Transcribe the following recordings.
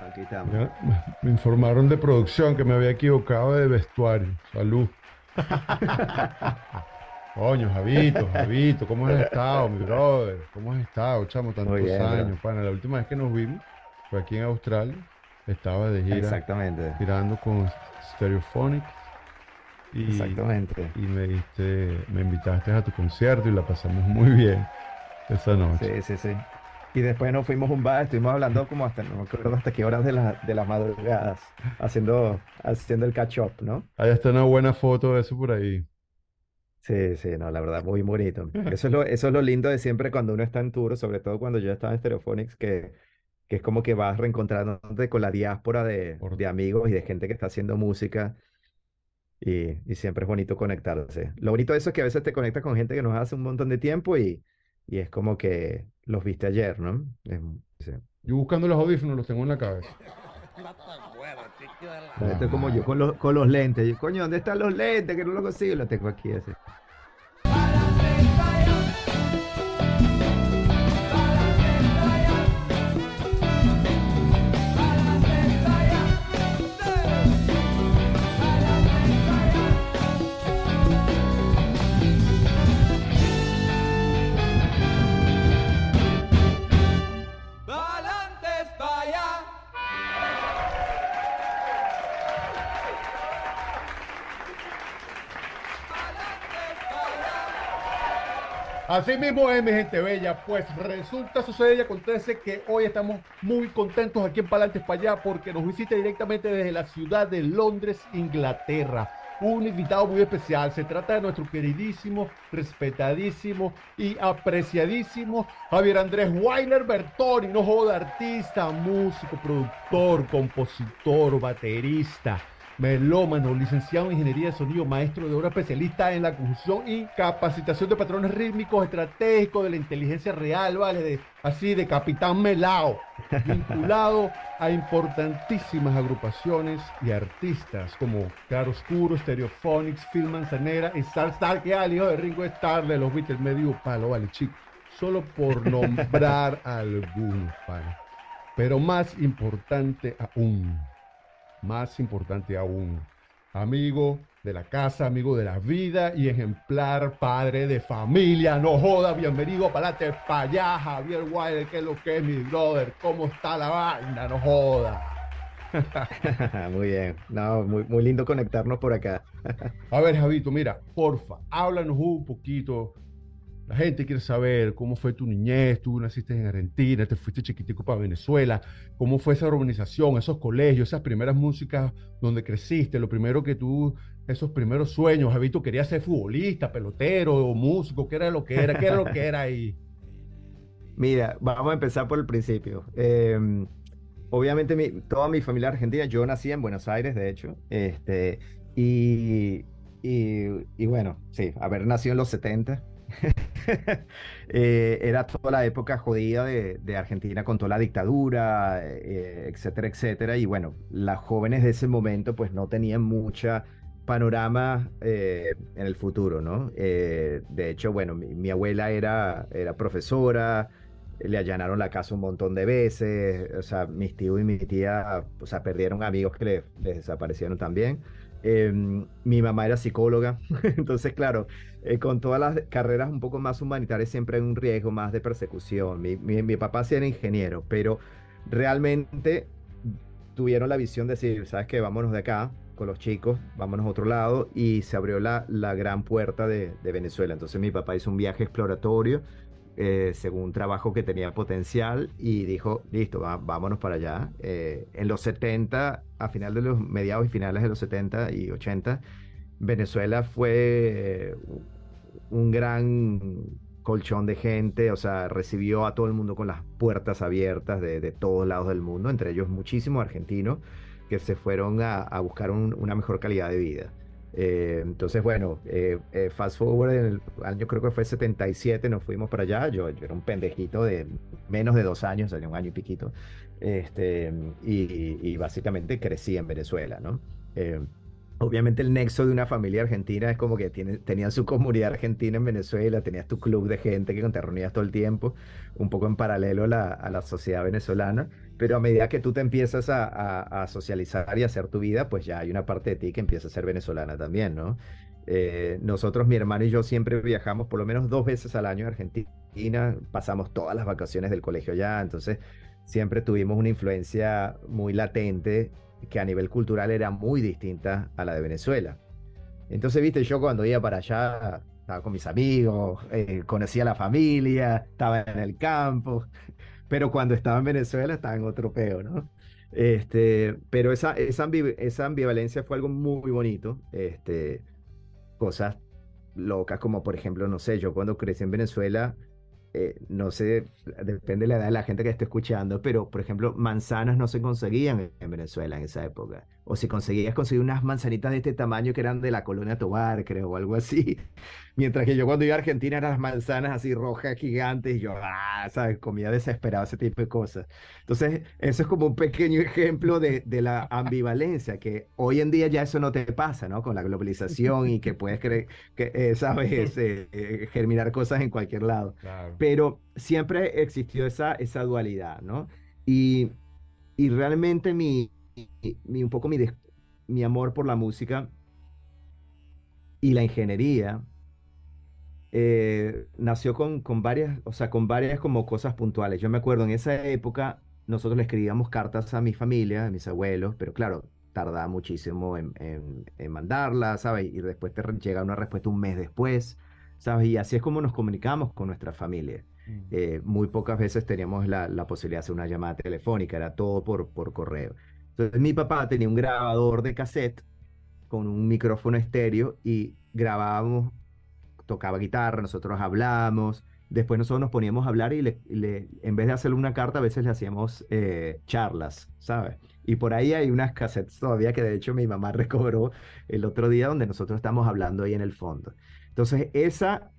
Aquí estamos. Ya, me informaron de producción que me había equivocado de vestuario. Salud. Coño, Javito, Javito, ¿cómo has estado, mi brother? ¿Cómo has estado, chamo, tantos bien, años? Pana, la última vez que nos vimos fue aquí en Australia. Estaba de gira Exactamente. girando con Stereophonic. Y, Exactamente. y me diste, me invitaste a tu concierto y la pasamos muy bien esa noche. Sí, sí, sí. Y después nos fuimos a un bar, estuvimos hablando como hasta, no me acuerdo hasta qué horas de, la, de las madrugadas, haciendo, haciendo el catch up, ¿no? Ahí está una buena foto de eso por ahí. Sí, sí, no, la verdad, muy bonito. Eso es lo, eso es lo lindo de siempre cuando uno está en tour, sobre todo cuando yo estaba en Stereophonics, que, que es como que vas reencontrándote con la diáspora de, de amigos y de gente que está haciendo música. Y, y siempre es bonito conectarse. Lo bonito de eso es que a veces te conectas con gente que nos hace un montón de tiempo y, y es como que los viste ayer, ¿no? Es- sí. Yo buscando los audífonos los tengo en la cabeza. Esto es como yo con los, con los lentes. Yo, Coño, ¿dónde están los lentes? Que no los consigo. Los tengo aquí así. Así mismo es, mi gente bella. Pues resulta, sucede y acontece que hoy estamos muy contentos aquí en Palantes para allá porque nos visita directamente desde la ciudad de Londres, Inglaterra. Un invitado muy especial. Se trata de nuestro queridísimo, respetadísimo y apreciadísimo Javier Andrés Weiner Bertoni. No joda, artista, músico, productor, compositor, baterista melómano, licenciado en ingeniería de sonido, maestro de obra especialista en la conjunción y capacitación de patrones rítmicos estratégicos de la inteligencia real, ¿vale? De, así de capitán Melao, vinculado a importantísimas agrupaciones y artistas como Claro Oscuro, Stereophonics, Phil Manzanera y Star Star, que al hijo de Ringo Starr de los Beatles, medio palo, vale, chico. Solo por nombrar algunos, pana. Pero más importante aún, más importante aún, amigo de la casa, amigo de la vida y ejemplar padre de familia. No joda, bienvenido para para allá, Javier Wilder, que es lo que es mi brother, cómo está la vaina, no joda. Muy bien. No, muy, muy lindo conectarnos por acá. A ver, Javito, mira, porfa, háblanos un poquito. La gente quiere saber cómo fue tu niñez, tú naciste en Argentina, te fuiste chiquitico para Venezuela, cómo fue esa organización, esos colegios, esas primeras músicas donde creciste, lo primero que tú, esos primeros sueños, Javito, quería ser futbolista, pelotero o músico, ¿qué era lo que era? ¿Qué era lo que era ahí? Mira, vamos a empezar por el principio. Eh, obviamente mi- toda mi familia argentina, yo nací en Buenos Aires, de hecho, este, y, y, y bueno, sí, haber nacido en los 70, eh, era toda la época jodida de, Argentina con toda la dictadura, eh, etcétera, etcétera, y bueno, las jóvenes de ese momento pues no tenían mucha panorama eh, en el futuro, ¿no? Eh, de hecho, bueno, mi, mi abuela era, era profesora, le allanaron la casa un montón de veces, o sea, mis tíos y mi tía, o sea, perdieron amigos que le- les desaparecieron también. Eh, mi mamá era psicóloga, entonces, claro, eh, con todas las carreras un poco más humanitarias siempre hay un riesgo más de persecución. Mi, papá sí era ingeniero, pero realmente tuvieron la visión de decir, ¿sabes qué? Vámonos de acá con los chicos, vámonos a otro lado, y se abrió la, la gran puerta de Venezuela. Entonces mi papá hizo un viaje exploratorio eh, según un trabajo que tenía potencial y dijo, listo, vámonos para allá. Eh, en los 70, a final de los mediados y finales de los 70 y 80, Venezuela fue eh, un gran colchón de gente, o sea, recibió a todo el mundo con las puertas abiertas de, todos lados del mundo, entre ellos muchísimos argentinos que se fueron a, buscar un- una mejor calidad de vida. Eh, entonces, bueno, eh, eh, fast forward, en el año creo que fue 77, nos fuimos para allá. Yo, yo era un pendejito de menos de dos años, o sea, un año y piquito. Este, y, y básicamente crecí en Venezuela, ¿no? Obviamente el nexo de una familia argentina es como que tiene, tenían su comunidad argentina en Venezuela, tenías tu club de gente que te reunías todo el tiempo, un poco en paralelo a la, sociedad venezolana, pero a medida que tú te empiezas a, a, socializar y a hacer tu vida, pues ya hay una parte de ti que empieza a ser venezolana también, ¿no? Eh, nosotros, mi hermano y yo, siempre viajamos por lo menos dos veces al año a Argentina, pasamos todas las vacaciones del colegio allá, entonces siempre tuvimos una influencia muy latente que a nivel cultural era muy distinta a la de Venezuela. Entonces, viste, yo cuando iba para allá, estaba con mis amigos, eh, conocía a la familia, estaba en el campo, pero cuando estaba en Venezuela estaba en otro peo, ¿no? Este, pero esa, esa, ambivalencia fue algo muy bonito. Este, cosas locas como, por ejemplo, no sé, yo cuando crecí en Venezuela, eh, no sé, depende de la edad de la gente que esté escuchando, pero por ejemplo, manzanas no se conseguían en Venezuela en esa época. O si conseguías conseguir unas manzanitas de este tamaño que eran de la colonia Tobar, creo, o algo así. Mientras que yo cuando iba a Argentina eran las manzanas así rojas, gigantes, y yo, ah, ¿sabes? Comía desesperado ese tipo de cosas. Entonces, eso es como un pequeño ejemplo de, de la ambivalencia, que hoy en día ya eso no te pasa, ¿no? Con la globalización y que puedes, creer, que, eh, ¿sabes? Eh, eh, germinar cosas en cualquier lado. Pero siempre existió esa, esa dualidad, ¿no? Y, y realmente mi, mi, un poco mi, mi amor por la música y la ingeniería eh, nació con, con, varias, o sea, con varias como cosas puntuales. Yo me acuerdo en esa época nosotros le escribíamos cartas a mi familia, a mis abuelos, pero claro, tardaba muchísimo en, en, mandarlas, ¿sabes? Y después te llega una respuesta un mes después, ¿sabes? Y así es como nos comunicamos con nuestra familia. Mm. Eh, muy pocas veces teníamos la, la, posibilidad de hacer una llamada telefónica, era todo por, por correo. Entonces mi papá tenía un grabador de cassette con un micrófono estéreo y grabábamos tocaba guitarra, nosotros hablábamos, después nosotros nos poníamos a hablar y, le, en vez de hacerle una carta, a veces le hacíamos eh, charlas, ¿sabes? Y por ahí hay unas cassettes todavía que de hecho mi mamá recobró el otro día donde nosotros estamos hablando ahí en el fondo. Entonces, esa,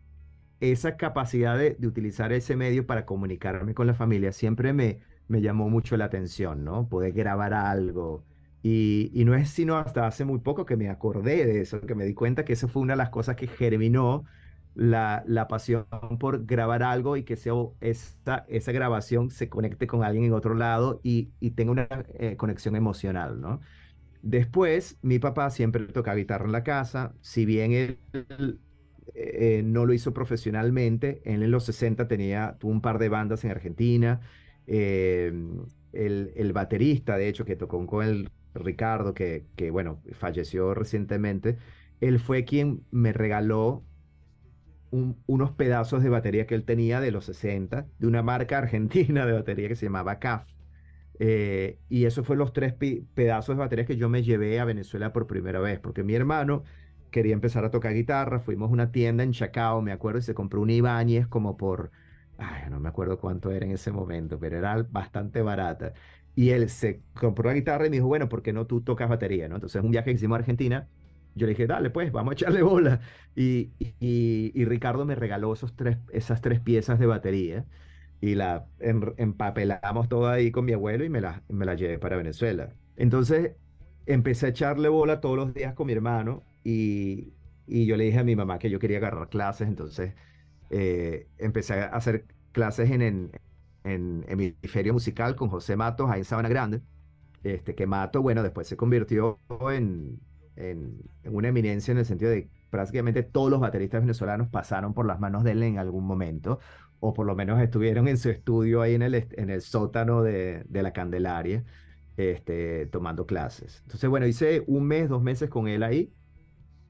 esa capacidad de, de utilizar ese medio para comunicarme con la familia siempre me, me llamó mucho la atención, ¿no? Poder grabar algo, y, no es sino hasta hace muy poco que me acordé de eso, que me di cuenta que eso fue una de las cosas que germinó la, la pasión por grabar algo y que sea esa, esa grabación se conecte con alguien en otro lado y, y tenga una eh, conexión emocional, ¿no? Después, mi papá siempre tocaba guitarra en la casa, si bien él eh, no lo hizo profesionalmente, él en los 60 tenía, tuvo un par de bandas en Argentina, eh, el, el, baterista, de hecho, que tocó con él Ricardo, que, que bueno, falleció recientemente, él fue quien me regaló unos pedazos de batería que él tenía de los 60, de una marca argentina de batería que se llamaba CAF. Eh, y eso fue los tres pedazos de batería que yo me llevé a Venezuela por primera vez, porque mi hermano quería empezar a tocar guitarra, fuimos a una tienda en Chacao, me acuerdo, y se compró un Ibáñez como por, ay, no me acuerdo cuánto era en ese momento, pero era bastante barata. Y él se compró la guitarra y me dijo, bueno, ¿por qué no tú tocas batería? ¿no? Entonces, un viaje que hicimos a Argentina, yo le dije, dale, pues, vamos a echarle bola. Y, y, Ricardo me regaló esos tres, esas tres piezas de batería y la empapelamos toda ahí con mi abuelo y me la, me la llevé para Venezuela. Entonces, empecé a echarle bola todos los días con mi hermano y, y yo le dije a mi mamá que yo quería agarrar clases, entonces eh, empecé a hacer clases en, en, en Hemisferio Musical con José Matos ahí en Sabana Grande. Este, que Mato, bueno, después se convirtió en, en, una eminencia en el sentido de prácticamente todos los bateristas venezolanos pasaron por las manos de él en algún momento, o por lo menos estuvieron en su estudio ahí en el, en el sótano de, de la Candelaria, este, tomando clases. Entonces, bueno, hice un mes, dos meses con él ahí,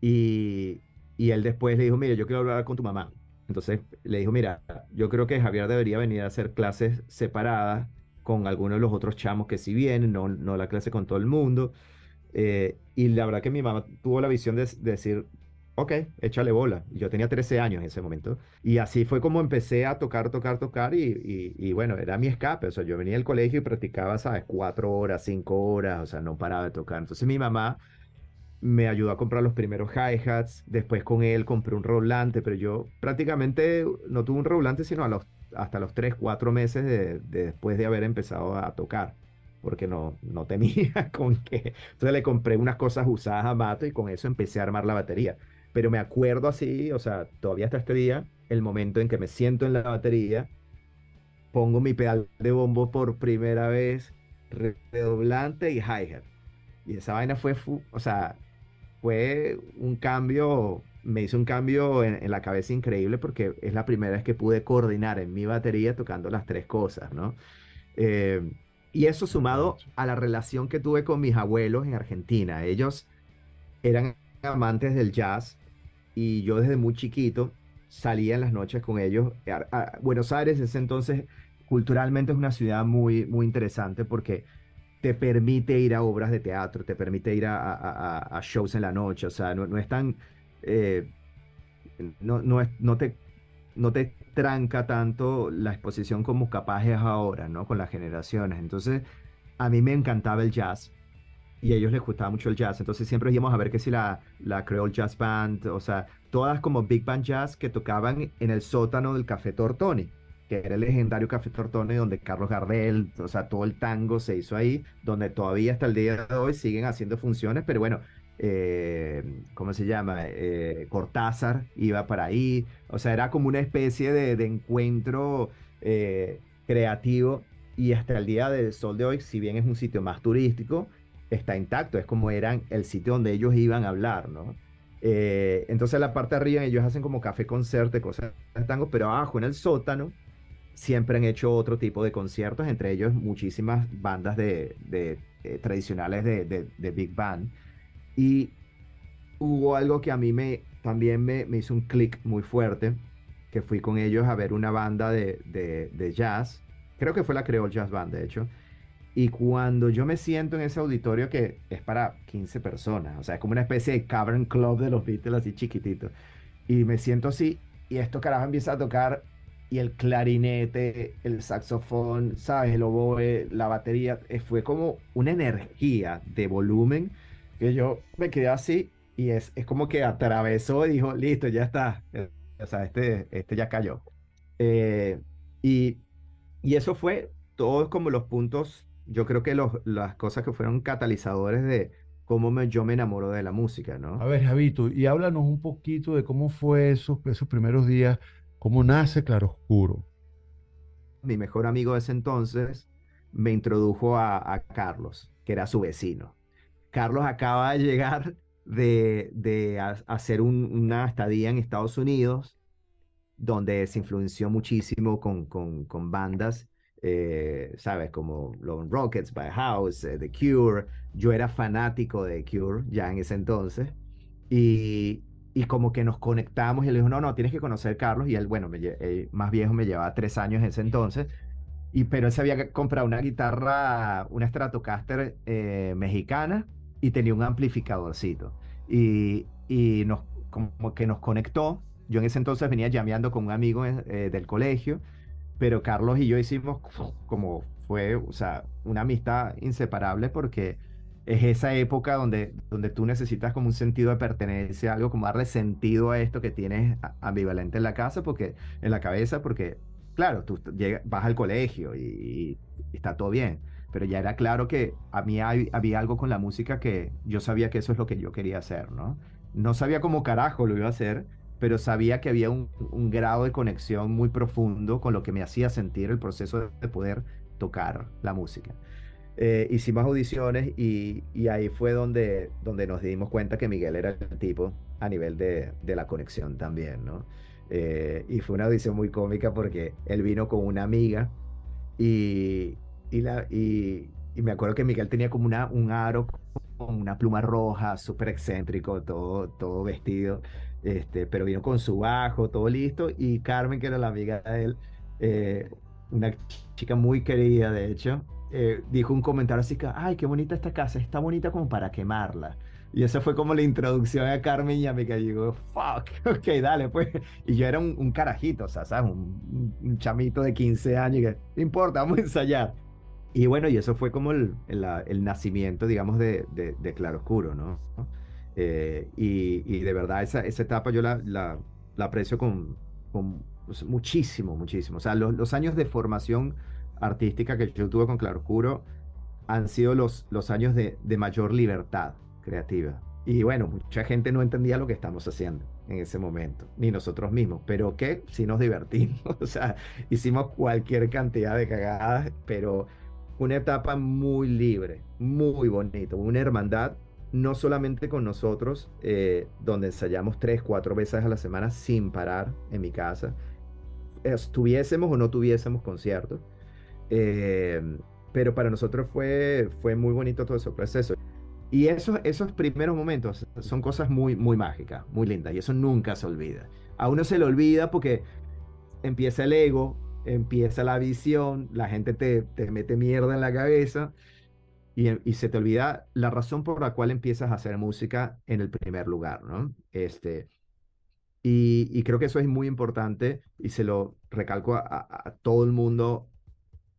y, y él después le dijo, mire, yo quiero hablar con tu mamá. Entonces le dijo, mira, yo creo que Javier debería venir a hacer clases separadas con algunos de los otros chamos que sí vienen, no, la clase con todo el mundo. Eh, y la verdad que mi mamá tuvo la visión de, decir, ok, échale bola. Yo tenía 13 años en ese momento. Y así fue como empecé a tocar, tocar, tocar. Y, y, bueno, era mi escape. O sea, yo venía del colegio y practicaba, ¿sabes? Cuatro horas, cinco horas. O sea, no paraba de tocar. Entonces mi mamá me ayudó a comprar los primeros hi-hats, después con él compré un rollante, pero yo prácticamente no tuve un rollante sino a los, hasta los 3, 4 meses de, después de haber empezado a tocar, porque no, no tenía con qué. Entonces le compré unas cosas usadas a Mato y con eso empecé a armar la batería. Pero me acuerdo así, o sea, todavía hasta este día, el momento en que me siento en la batería, pongo mi pedal de bombo por primera vez, redoblante y hi-hat. Y esa vaina fue, o sea, fue un cambio, me hizo un cambio en, la cabeza increíble porque es la primera vez que pude coordinar en mi batería tocando las tres cosas, ¿no? Eh, y eso sumado a la relación que tuve con mis abuelos en Argentina. Ellos eran amantes del jazz y yo desde muy chiquito salía en las noches con ellos. Buenos Aires ese entonces culturalmente es una ciudad muy, muy interesante porque te permite ir a obras de teatro, te permite ir a, shows en la noche, o sea, no, es tan, eh, no, no, es, no, te, no te tranca tanto la exposición como capaz es ahora, ¿no? Con las generaciones. Entonces, a mí me encantaba el jazz y a ellos les gustaba mucho el jazz, entonces siempre íbamos a ver que si la, la Creole Jazz Band, o sea, todas como Big Band Jazz que tocaban en el sótano del Café Tortoni que era el legendario Café Tortone, donde Carlos Gardel, o sea, todo el tango se hizo ahí, donde todavía hasta el día de hoy siguen haciendo funciones, pero bueno, eh, ¿cómo se llama? Eh, Cortázar iba para ahí, o sea, era como una especie de, encuentro eh, creativo y hasta el día del sol de hoy, si bien es un sitio más turístico, está intacto, es como eran el sitio donde ellos iban a hablar, ¿no? entonces la parte de arriba ellos hacen como café concerte, cosas de tango, pero abajo en el sótano siempre han hecho otro tipo de conciertos, entre ellos muchísimas bandas de, eh, tradicionales de, Big Band. Y hubo algo que a mí me, también me, hizo un clic muy fuerte, que fui con ellos a ver una banda de, jazz, creo que fue la Creole Jazz Band, de hecho. Y cuando yo me siento en ese auditorio que es para 15 personas, o sea, es como una especie de cavern club de los Beatles así chiquitito. Y me siento así, y esto carajo empieza a tocar y el clarinete, el saxofón, ¿sabes? El oboe, la batería, eh, fue como una energía de volumen que yo me quedé así y es, es como que atravesó y dijo, listo, ya está, eh, o sea, este, este ya cayó. Eh, y, y eso fue todos como los puntos, yo creo que los, las cosas que fueron catalizadores de cómo me, yo me enamoro de la música, ¿no? A ver, Javito, y háblanos un poquito de cómo fue esos, esos primeros días ¿Cómo nace Claroscuro? Mi mejor amigo de ese entonces me introdujo a, Carlos, que era su vecino. Carlos acaba de llegar de, hacer una estadía en Estados Unidos, donde se influenció muchísimo con, con, bandas, eh, ¿sabes? Como Lone Rockets, By House, eh, The Cure. Yo era fanático de The Cure ya en ese entonces. Y, y como que nos conectamos y él dijo, no, no, tienes que conocer a Carlos. Y él, bueno, me, eh, más viejo me llevaba tres años en ese entonces. Y, pero él se había comprado una guitarra, una Stratocaster eh, mexicana y tenía un amplificadorcito. Y, y nos, como que nos conectó. Yo en ese entonces venía llameando con un amigo eh, del colegio, pero Carlos y yo hicimos como fue, o sea, una amistad inseparable porque es esa época donde, donde tú necesitas como un sentido de pertenencia, algo como darle sentido a esto que tienes ambivalente en la casa, porque en la cabeza, porque claro, tú vas al colegio y, está todo bien, pero ya era claro que a mí había algo con la música que yo sabía que eso es lo que yo quería hacer, ¿no? No sabía cómo carajo lo iba a hacer, pero sabía que había un grado de conexión muy profundo con lo que me hacía sentir el proceso de poder tocar la música. Eh, hicimos audiciones y, ahí fue donde, donde nos dimos cuenta que Miguel era el tipo a nivel de, la conexión también, ¿no? Eh, y fue una audición muy cómica porque él vino con una amiga y, la, y, me acuerdo que Miguel tenía como una, un aro con una pluma roja, súper excéntrico, todo, todo vestido, este, pero vino con su bajo, todo listo, y Carmen, que era la amiga de él, eh, una chica muy querida, de hecho, eh, dijo un comentario así que, ay, qué bonita esta casa, está bonita como para quemarla. Y esa fue como la introducción a Carmen y a mí que digo, fuck, ok, dale, pues. Y yo era un, carajito, o sea, ¿sabes? Un, chamito de 15 años y que, no importa, vamos a ensayar. Y bueno, y eso fue como el, el, nacimiento, digamos, de, de, Claroscuro, ¿no? Eh, y, de verdad, esa, esa etapa yo la, la, la aprecio con, con muchísimo, muchísimo. O sea, los, los años de formación artística que yo tuve con Claroscuro han sido los, los años de, mayor libertad creativa. Y bueno, mucha gente no entendía lo que estamos haciendo en ese momento, ni nosotros mismos, pero que sí nos divertimos, o sea, hicimos cualquier cantidad de cagadas, pero una etapa muy libre, muy bonito, una hermandad, no solamente con nosotros, eh, donde ensayamos tres, cuatro veces a la semana sin parar en mi casa, estuviésemos o no tuviésemos conciertos, eh, pero para nosotros fue, fue muy bonito todo ese proceso. Y esos, esos primeros momentos son cosas muy, muy mágicas, muy lindas, y eso nunca se olvida. A uno se le olvida porque empieza el ego, empieza la visión, la gente te, te mete mierda en la cabeza y, y, se te olvida la razón por la cual empiezas a hacer música en el primer lugar, ¿no? Este, y, y creo que eso es muy importante y se lo recalco a, todo el mundo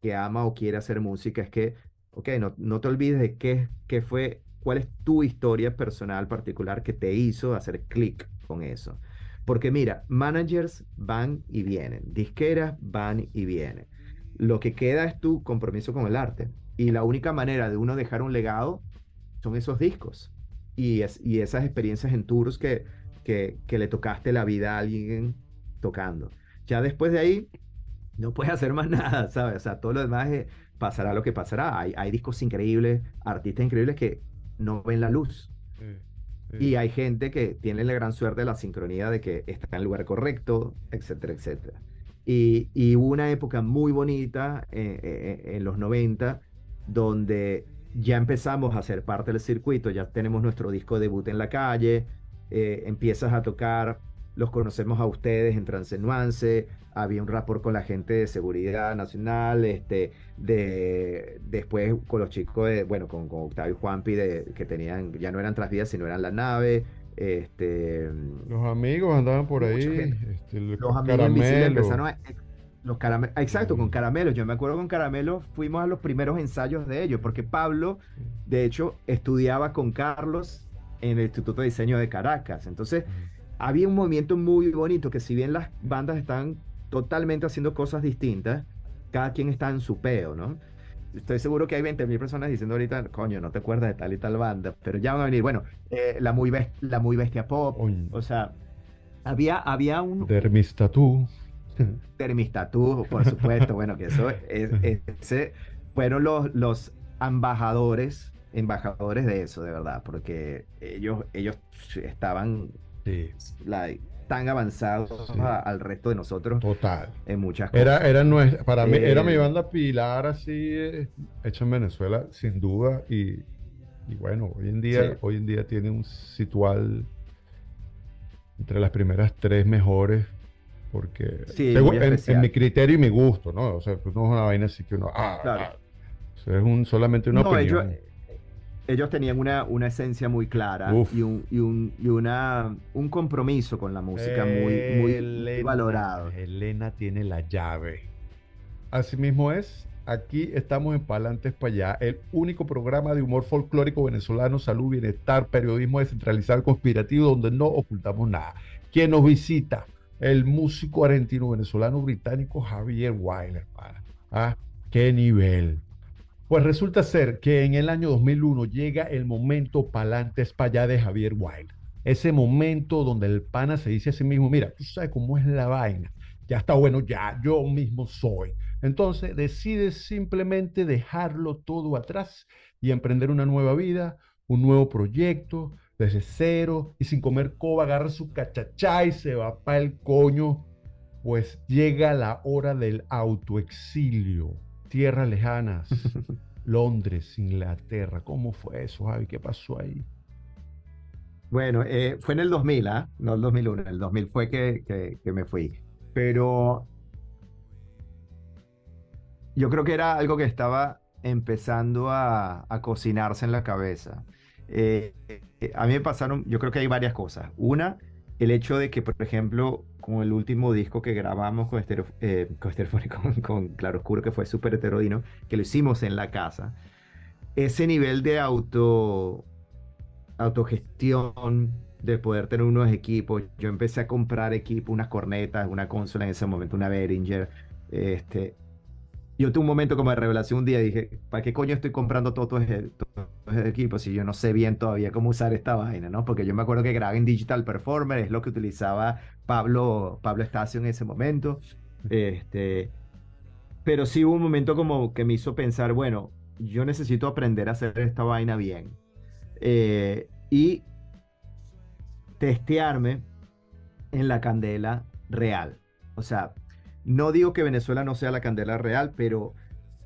que ama o quiere hacer música, es que, ok, no, no te olvides de qué, qué fue cuál es tu historia personal particular que te hizo hacer clic con eso. Porque mira, managers van y vienen, disqueras van y vienen. Lo que queda es tu compromiso con el arte. Y la única manera de uno dejar un legado son esos discos y, es, y esas experiencias en tours que, que, que le tocaste la vida a alguien tocando. Ya después de ahí, no puedes hacer más nada, ¿sabes? O sea, todo lo demás es, pasará lo que pasará. Hay, hay discos increíbles, artistas increíbles que no ven la luz. Y hay gente que tiene la gran suerte de la sincronía de que está en el lugar correcto, etcétera, etcétera. Y, y hubo una época muy bonita eh, eh, en los 90 donde ya empezamos a ser parte del circuito, ya tenemos nuestro disco debut en la calle, eh, empiezas a tocar, los conocemos a ustedes en Transenuance, había un rapport con la gente de seguridad nacional, este, de, después con los chicos de, bueno, con, con Octavio y Juanpi, de, que tenían, ya no eran Trasvías, sino eran la nave. Este, los amigos andaban por ahí, este, los amigos empezaron a, los caramelos, exacto, con caramelos. Yo me acuerdo con caramelos, fuimos a los primeros ensayos de ellos, porque Pablo, de hecho, estudiaba con Carlos en el Instituto de Diseño de Caracas. Entonces, había un movimiento muy bonito que si bien las bandas están totalmente haciendo cosas distintas, cada quien está en su peo, ¿no? Estoy seguro que hay 20.000 personas diciendo ahorita, coño, no te acuerdas de tal y tal banda, pero ya van a venir, bueno, eh, la, muy la muy bestia pop, o sea, había, había un... Dermistatú. Dermistatú, por supuesto, bueno, que eso, es, ese, fueron los, los embajadores, embajadores de eso, de verdad, porque ellos, ellos estaban sí. la, tan avanzados sí. al resto de nosotros. Total. En muchas cosas. Era, era nuestra, para eh, mí, era mi banda pilar así, eh, hecha en Venezuela, sin duda. Y, y bueno, hoy en día, sí. hoy en día tiene un situal entre las primeras tres mejores. Porque según, en, en, mi criterio y mi gusto, ¿no? O sea, pues no es una vaina así que uno. Ah, claro. ah. O sea, es un, solamente una no, opinión. Ellos, ellos tenían una, una esencia muy clara y, un, y, un, y una, un compromiso con la música muy, muy, muy valorado. Elena tiene la llave. Así mismo es. Aquí estamos en Palantes para allá, el único programa de humor folclórico venezolano, salud, bienestar, periodismo descentralizado, conspirativo, donde no ocultamos nada. Quien nos visita, el músico argentino venezolano británico Javier Weiler. Para. ¿Ah? ¿Qué nivel? Pues resulta ser que en el año 2001 llega el momento palantes para de Javier Wild. Ese momento donde el pana se dice a sí mismo, mira, tú sabes cómo es la vaina. Ya está bueno, ya, yo mismo soy. Entonces decide simplemente dejarlo todo atrás y emprender una nueva vida, un nuevo proyecto, desde cero y sin comer coba, agarra su cachachá y se va para el coño. Pues llega la hora del autoexilio tierras lejanas, Londres, Inglaterra. ¿Cómo fue eso, Javi? ¿Qué pasó ahí? Bueno, eh, fue en el 2000, ¿ah? ¿eh? no el 2001. El 2000 fue que, que, que, me fui. Pero yo creo que era algo que estaba empezando a, a cocinarse en la cabeza. Eh, eh, a mí me pasaron, yo creo que hay varias cosas. Una, el hecho de que, por ejemplo, con el último disco que grabamos con, estereo, eh, con, con, con Claroscuro, que fue súper heterodino, que lo hicimos en la casa, ese nivel de auto, autogestión, de poder tener unos equipos, yo empecé a comprar equipo, unas cornetas, una consola en ese momento, una Behringer, este, yo tuve un momento como de revelación un día, dije, ¿para qué coño estoy comprando todos estos equipos si yo no sé bien todavía cómo usar esta vaina, ¿no? Porque yo me acuerdo que grababa en Digital Performer, es lo que utilizaba Pablo, Pablo Estacio en ese momento. Este, pero sí hubo un momento como que me hizo pensar, bueno, yo necesito aprender a hacer esta vaina bien. Eh, y testearme en la candela real. O sea, no digo que Venezuela no sea la candela real, pero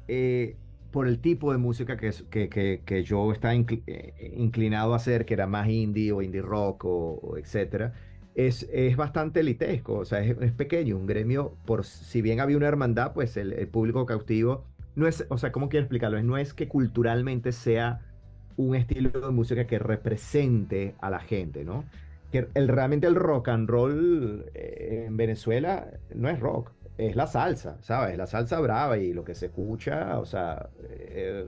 eh, por el tipo de música que, que, que, yo estaba eh, inclinado a hacer, que era más indie o indie rock o, etcétera, es, es, bastante elitesco, o sea, es, pequeño, un gremio, por si bien había una hermandad, pues el, el, público cautivo no es, o sea, ¿cómo quiero explicarlo? No es que culturalmente sea un estilo de música que represente a la gente, ¿no? Que el, realmente el rock and roll eh, en Venezuela no es rock, es la salsa, ¿sabes? La salsa brava y lo que se escucha, o sea, eh,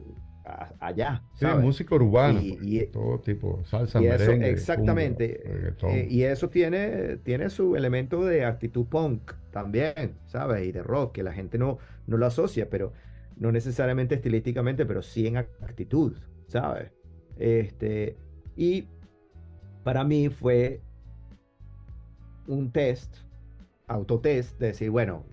allá. Sí, música urbana, y, todo tipo, salsa, y Exactamente. Eh, y eso tiene, tiene su elemento de actitud punk también, ¿sabes? Y de rock, que la gente no, no lo asocia, pero no necesariamente estilísticamente, pero sí en actitud, ¿sabes? Este, y para mí fue un test autotest de decir, bueno,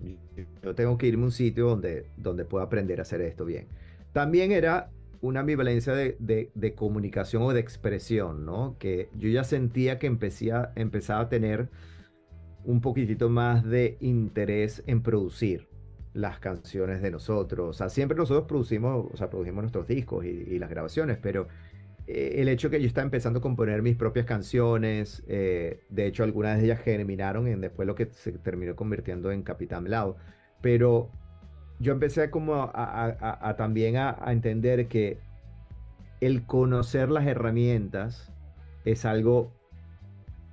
yo tengo que irme a un sitio donde, donde pueda aprender a hacer esto bien. También era una ambivalencia de, de, comunicación o de expresión, ¿no? Que yo ya sentía que empecía, empezaba a tener un poquitito más de interés en producir las canciones de nosotros. O sea, siempre nosotros producimos, o sea, producimos nuestros discos y, las grabaciones, pero eh, el hecho que yo estaba empezando a componer mis propias canciones, eh, de hecho algunas de ellas germinaron en después lo que se terminó convirtiendo en Capitán Lao, pero yo empecé como a, también a, entender que el conocer las herramientas es algo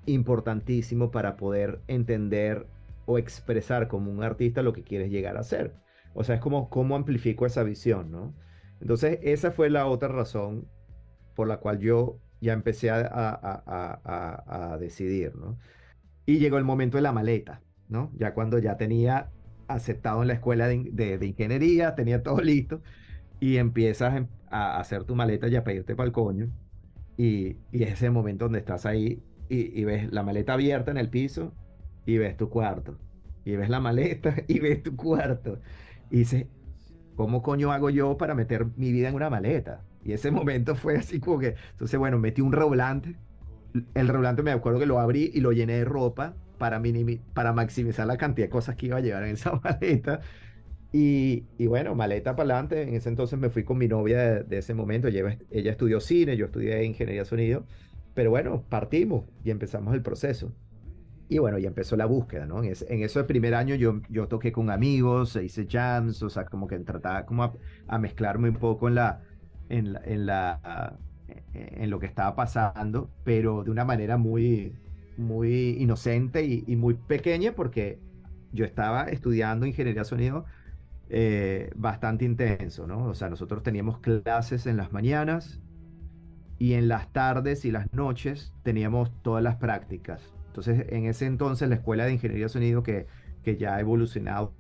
importantísimo para poder entender o expresar como un artista lo que quieres llegar a ser. O sea, es como cómo amplifico esa visión, ¿no? Entonces, esa fue la otra razón por la cual yo ya empecé a, decidir, ¿no? Y llegó el momento de la maleta, ¿no? Ya cuando ya tenía aceptado en la escuela de, ingeniería, tenía todo listo, y empiezas em, a hacer tu maleta y a pedirte para el coño, y, y, es ese momento donde estás ahí y, y, ves la maleta abierta en el piso y ves tu cuarto, y ves la maleta y ves tu cuarto, y dices, ¿cómo coño hago yo para meter mi vida en una maleta? Y ese momento fue así como que, entonces bueno, metí un revolante. El revolante me acuerdo que lo abrí y lo llené de ropa para, para maximizar la cantidad de cosas que iba a llevar en esa maleta. Y, y bueno, maleta para adelante. En ese entonces me fui con mi novia de, ese momento. Ella, ella, estudió cine, yo estudié ingeniería de sonido. Pero bueno, partimos y empezamos el proceso. Y bueno, ya empezó la búsqueda, ¿no? En, ese, en ese primer año yo, yo toqué con amigos, hice jams, o sea, como que trataba como a, a mezclarme un poco en la, en, la, en, lo que estaba pasando, pero de una manera muy, muy inocente y, muy pequeña porque yo estaba estudiando ingeniería de sonido eh, bastante intenso, ¿no? O sea, nosotros teníamos clases en las mañanas y en las tardes y las noches teníamos todas las prácticas. Entonces, en ese entonces la escuela de ingeniería de sonido que, que ya ha evolucionado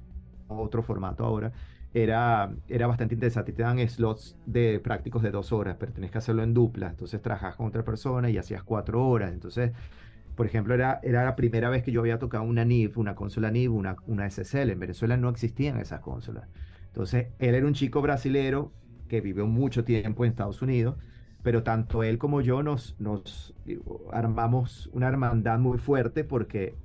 a otro formato ahora, era, era bastante interesante. Te dan slots de prácticos de dos horas, pero tenés que hacerlo en dupla. Entonces trabajas con otra persona y hacías cuatro horas. Entonces, por ejemplo, era, era la primera vez que yo había tocado una NIV, una consola NIV, una, una SSL. En Venezuela no existían esas consolas. Entonces, él era un chico brasilero que vivió mucho tiempo en Estados Unidos, pero tanto él como yo nos, nos armamos una hermandad muy fuerte porque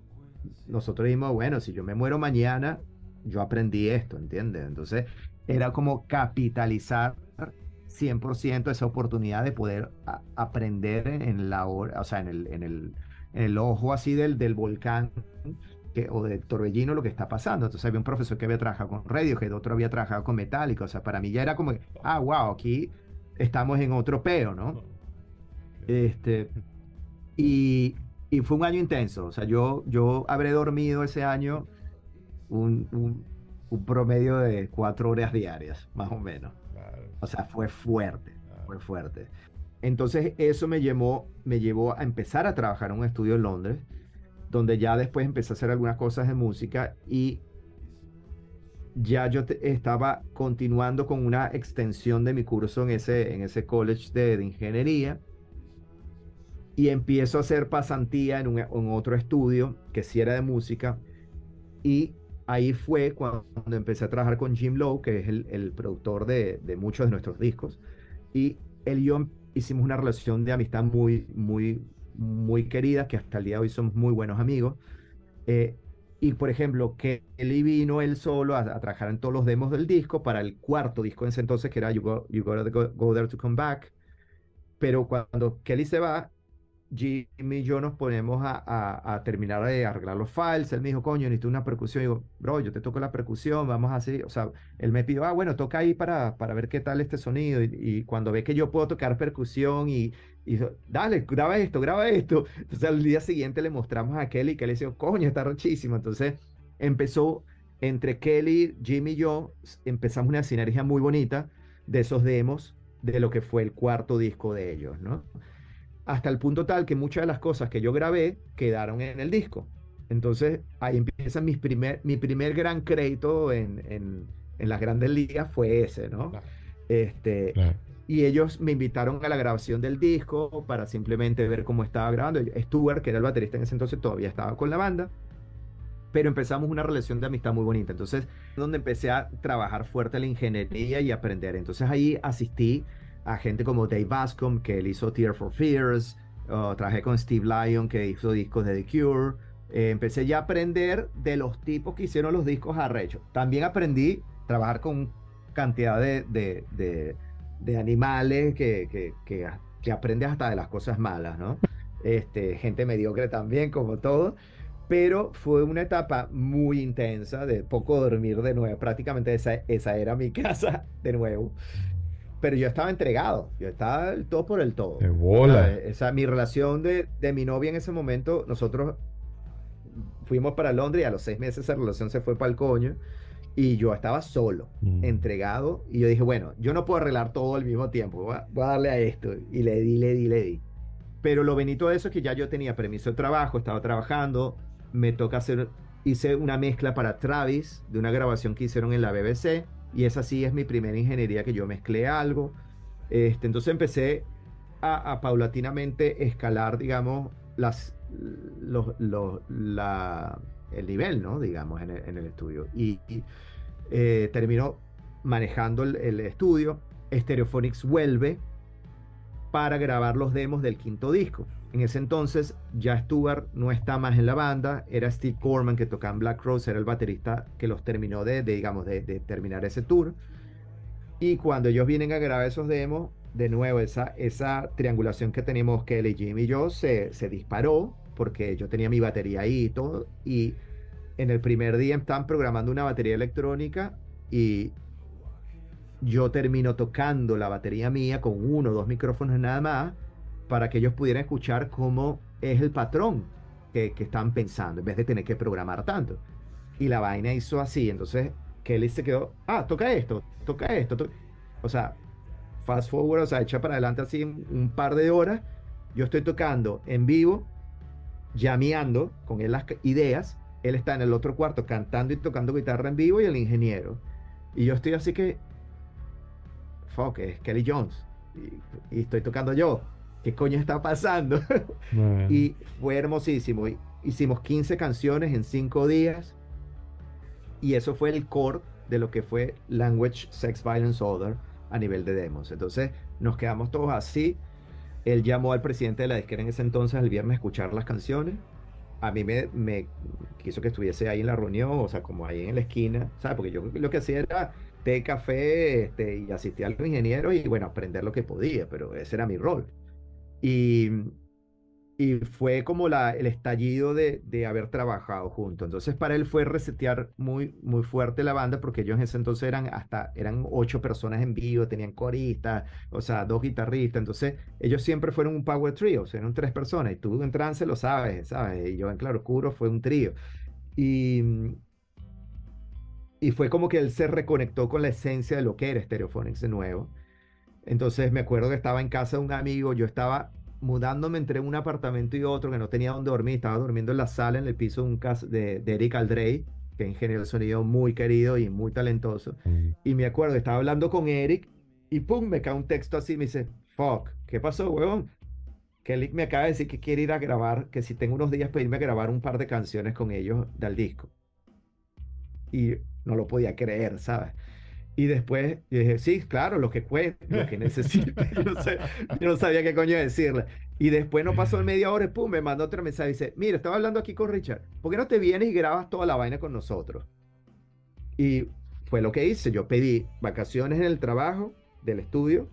nosotros dijimos, bueno, si yo me muero mañana, yo aprendí esto, ¿entiendes? Entonces era como capitalizar 100% esa oportunidad de poder aprender en la hora, o sea, en el, en el, el ojo así del, del volcán que, o del torbellino lo que está pasando. Entonces había un profesor que había trabajado con Radiohead, otro había trabajado con Metallica, o sea, para mí ya era como, ah, wow, aquí estamos en otro peo, ¿no? Este, y, y fue un año intenso, o sea, yo, yo habré dormido ese año un, promedio de cuatro horas diarias, más o menos. O sea, fue fuerte, fue fuerte. Entonces eso me llevó, me llevó a empezar a trabajar en un estudio en Londres, donde ya después empecé a hacer algunas cosas de música y ya yo estaba continuando con una extensión de mi curso en ese, en ese college de, ingeniería y empiezo a hacer pasantía en, un, en, otro estudio que sí era de música. Y ahí fue cuando empecé a trabajar con Jim Lowe, que es el, el productor de, de, muchos de nuestros discos. Y él y yo hicimos una relación de amistad muy, muy, muy querida, que hasta el día de hoy somos muy buenos amigos. Eh, y por ejemplo, Kelly vino él solo a, trabajar en todos los demos del disco para el cuarto disco en ese entonces, que era You, Go, you Gotta go, There to Come Back. Pero cuando Kelly se va, Jimmy y yo nos ponemos a, terminar de arreglar los files. Él me dijo, coño, necesito una percusión. Y digo, bro, yo te toco la percusión, vamos a hacer. O sea, él me pidió, ah, bueno, toca ahí para, para ver qué tal este sonido. Y, cuando ve que yo puedo tocar percusión y, y dale, graba esto, graba esto. Entonces al día siguiente le mostramos a Kelly, que le dijo, coño, está rochísimo. Entonces empezó entre Kelly, Jimmy y yo, empezamos una sinergia muy bonita de esos demos de lo que fue el cuarto disco de ellos, ¿no? Hasta el punto tal que muchas de las cosas que yo grabé quedaron en el disco. Entonces ahí empieza mis primer, mi primer gran crédito en, en, en las grandes ligas fue ese, ¿no? Este, y ellos me invitaron a la grabación del disco para simplemente ver cómo estaba grabando. Stuart, que era el baterista en ese entonces, todavía estaba con la banda, pero empezamos una relación de amistad muy bonita. Entonces, donde empecé a trabajar fuerte la ingeniería y aprender. Entonces ahí asistí a gente como Dave Bascom, que él hizo Tear for Fears, trabajé con Steve Lyon, que hizo discos de The Cure. Eh, empecé ya a aprender de los tipos que hicieron los discos arrechos. También aprendí a trabajar con cantidad de, de de animales que, que, que, que, aprendes hasta de las cosas malas, ¿no? Este, gente mediocre también, como todo. Pero fue una etapa muy intensa de poco dormir de nuevo. Prácticamente esa, esa era mi casa de nuevo. Pero yo estaba entregado. Yo estaba el todo por el todo. De bola. Esa, mi relación de, de mi novia en ese momento, nosotros fuimos para Londres y a los seis meses esa relación se fue para el coño. Y yo estaba solo, mm. entregado, y yo dije, bueno, yo no puedo arreglar todo al mismo tiempo, voy a, darle a esto. Y le di, le di, le di. Pero lo bonito de eso es que ya yo tenía permiso de trabajo, estaba trabajando, me toca hacer, hice una mezcla para Travis de una grabación que hicieron en la BBC, y esa sí es mi primera ingeniería que yo mezclé algo. Este, entonces empecé a, paulatinamente escalar, digamos, las, los, la, el nivel, ¿no? Digamos, en el, estudio. Y, eh, terminó manejando el, estudio. Stereophonics vuelve para grabar los demos del quinto disco. En ese entonces ya Stuart no está más en la banda, era Steve Corman que tocaba en Black Rose, era el baterista que los terminó de, digamos, de, terminar ese tour. Y cuando ellos vienen a grabar esos demos, de nuevo esa, triangulación que tenemos Kelly, Jim y yo se, se disparó porque yo tenía mi batería ahí y todo, y en el primer día estaban programando una batería electrónica y yo termino tocando la batería mía con uno o dos micrófonos nada más para que ellos pudieran escuchar cómo es el patrón que, que están pensando, en vez de tener que programar tanto. Y la vaina hizo así, entonces Kelly se quedó, ah, toca esto, toca esto. O sea, fast forward, o sea, echa para adelante así un par de horas. Yo estoy tocando en vivo llameando con él las ideas. Él está en el otro cuarto cantando y tocando guitarra en vivo y el ingeniero. Y yo estoy así que, fuck, es Kelly Jones. Y, estoy tocando yo. ¿Qué coño está pasando? y fue hermosísimo. Hicimos 15 canciones en 5 días. Y eso fue el core de lo que fue Language, Sex, Violence, Order a nivel de demos. Entonces nos quedamos todos así él llamó al presidente de la disquera en ese entonces el viernes a escuchar las canciones. A mí me, me, quiso que estuviese ahí en la reunión, o sea, como ahí en la esquina, ¿sabes? Porque yo lo que hacía era té, café, este, y asistía a los ingenieros y, bueno, aprender lo que podía, pero ese era mi rol. Y y fue como la, el estallido de, de, haber trabajado juntos. Entonces para él fue resetear muy, muy fuerte la banda porque ellos en ese entonces eran hasta, eran ocho personas en vivo, tenían coristas, o sea, dos guitarristas. Entonces ellos siempre fueron un power trio, o sea, eran tres personas y tú en trance lo sabes, ¿sabes? Y yo en Claroscuro fue un trío. Y, y fue como que él se reconectó con la esencia de lo que era Stereophonics de nuevo. Entonces me acuerdo que estaba en casa de un amigo, yo estaba mudándome entre un apartamento y otro que no tenía donde dormir, estaba durmiendo en la sala, en el piso de, un de, de Eric Aldrey, que es ingeniero de sonido muy querido y muy talentoso. Mm. Y me acuerdo, estaba hablando con Eric y pum, me cae un texto así, me dice, fuck, ¿qué pasó, huevón? Que Eric me acaba de decir que quiere ir a grabar, que si tengo unos días para irme a grabar un par de canciones con ellos del disco. Y no lo podía creer, ¿sabes? Y después yo dije, sí, claro, lo que cueste, lo que necesite. Yo no, sé- yo no sabía qué coño decirle. Y después no pasó media hora y pum, me mandó otro mensaje y dice, mira, estaba hablando aquí con Richard, ¿por qué no te vienes y grabas toda la vaina con nosotros? Y fue lo que hice, yo pedí vacaciones en el trabajo del estudio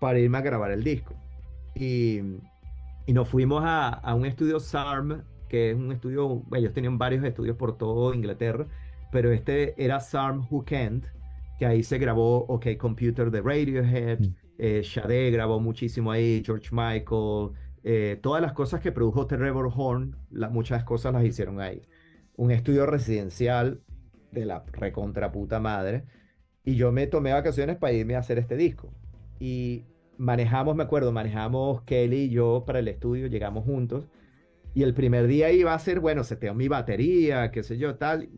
para irme a grabar el disco. Y, y nos fuimos a, a un estudio SARM, que es un estudio, ellos tenían varios estudios por todo Inglaterra, pero este era SARM Who Can't, que ahí se grabó OK Computer de Radiohead, Mm. eh, Sade grabó muchísimo ahí, George Michael, eh, todas las cosas que produjo Trevor Horn, la- muchas cosas las hicieron ahí. Un estudio residencial de la recontra puta madre. Y yo me tomé vacaciones para irme a hacer este disco. Y manejamos, me acuerdo, manejamos Kelly y yo para el estudio, llegamos juntos. Y el primer día iba a ser, bueno, seteo mi batería, qué sé yo, tal.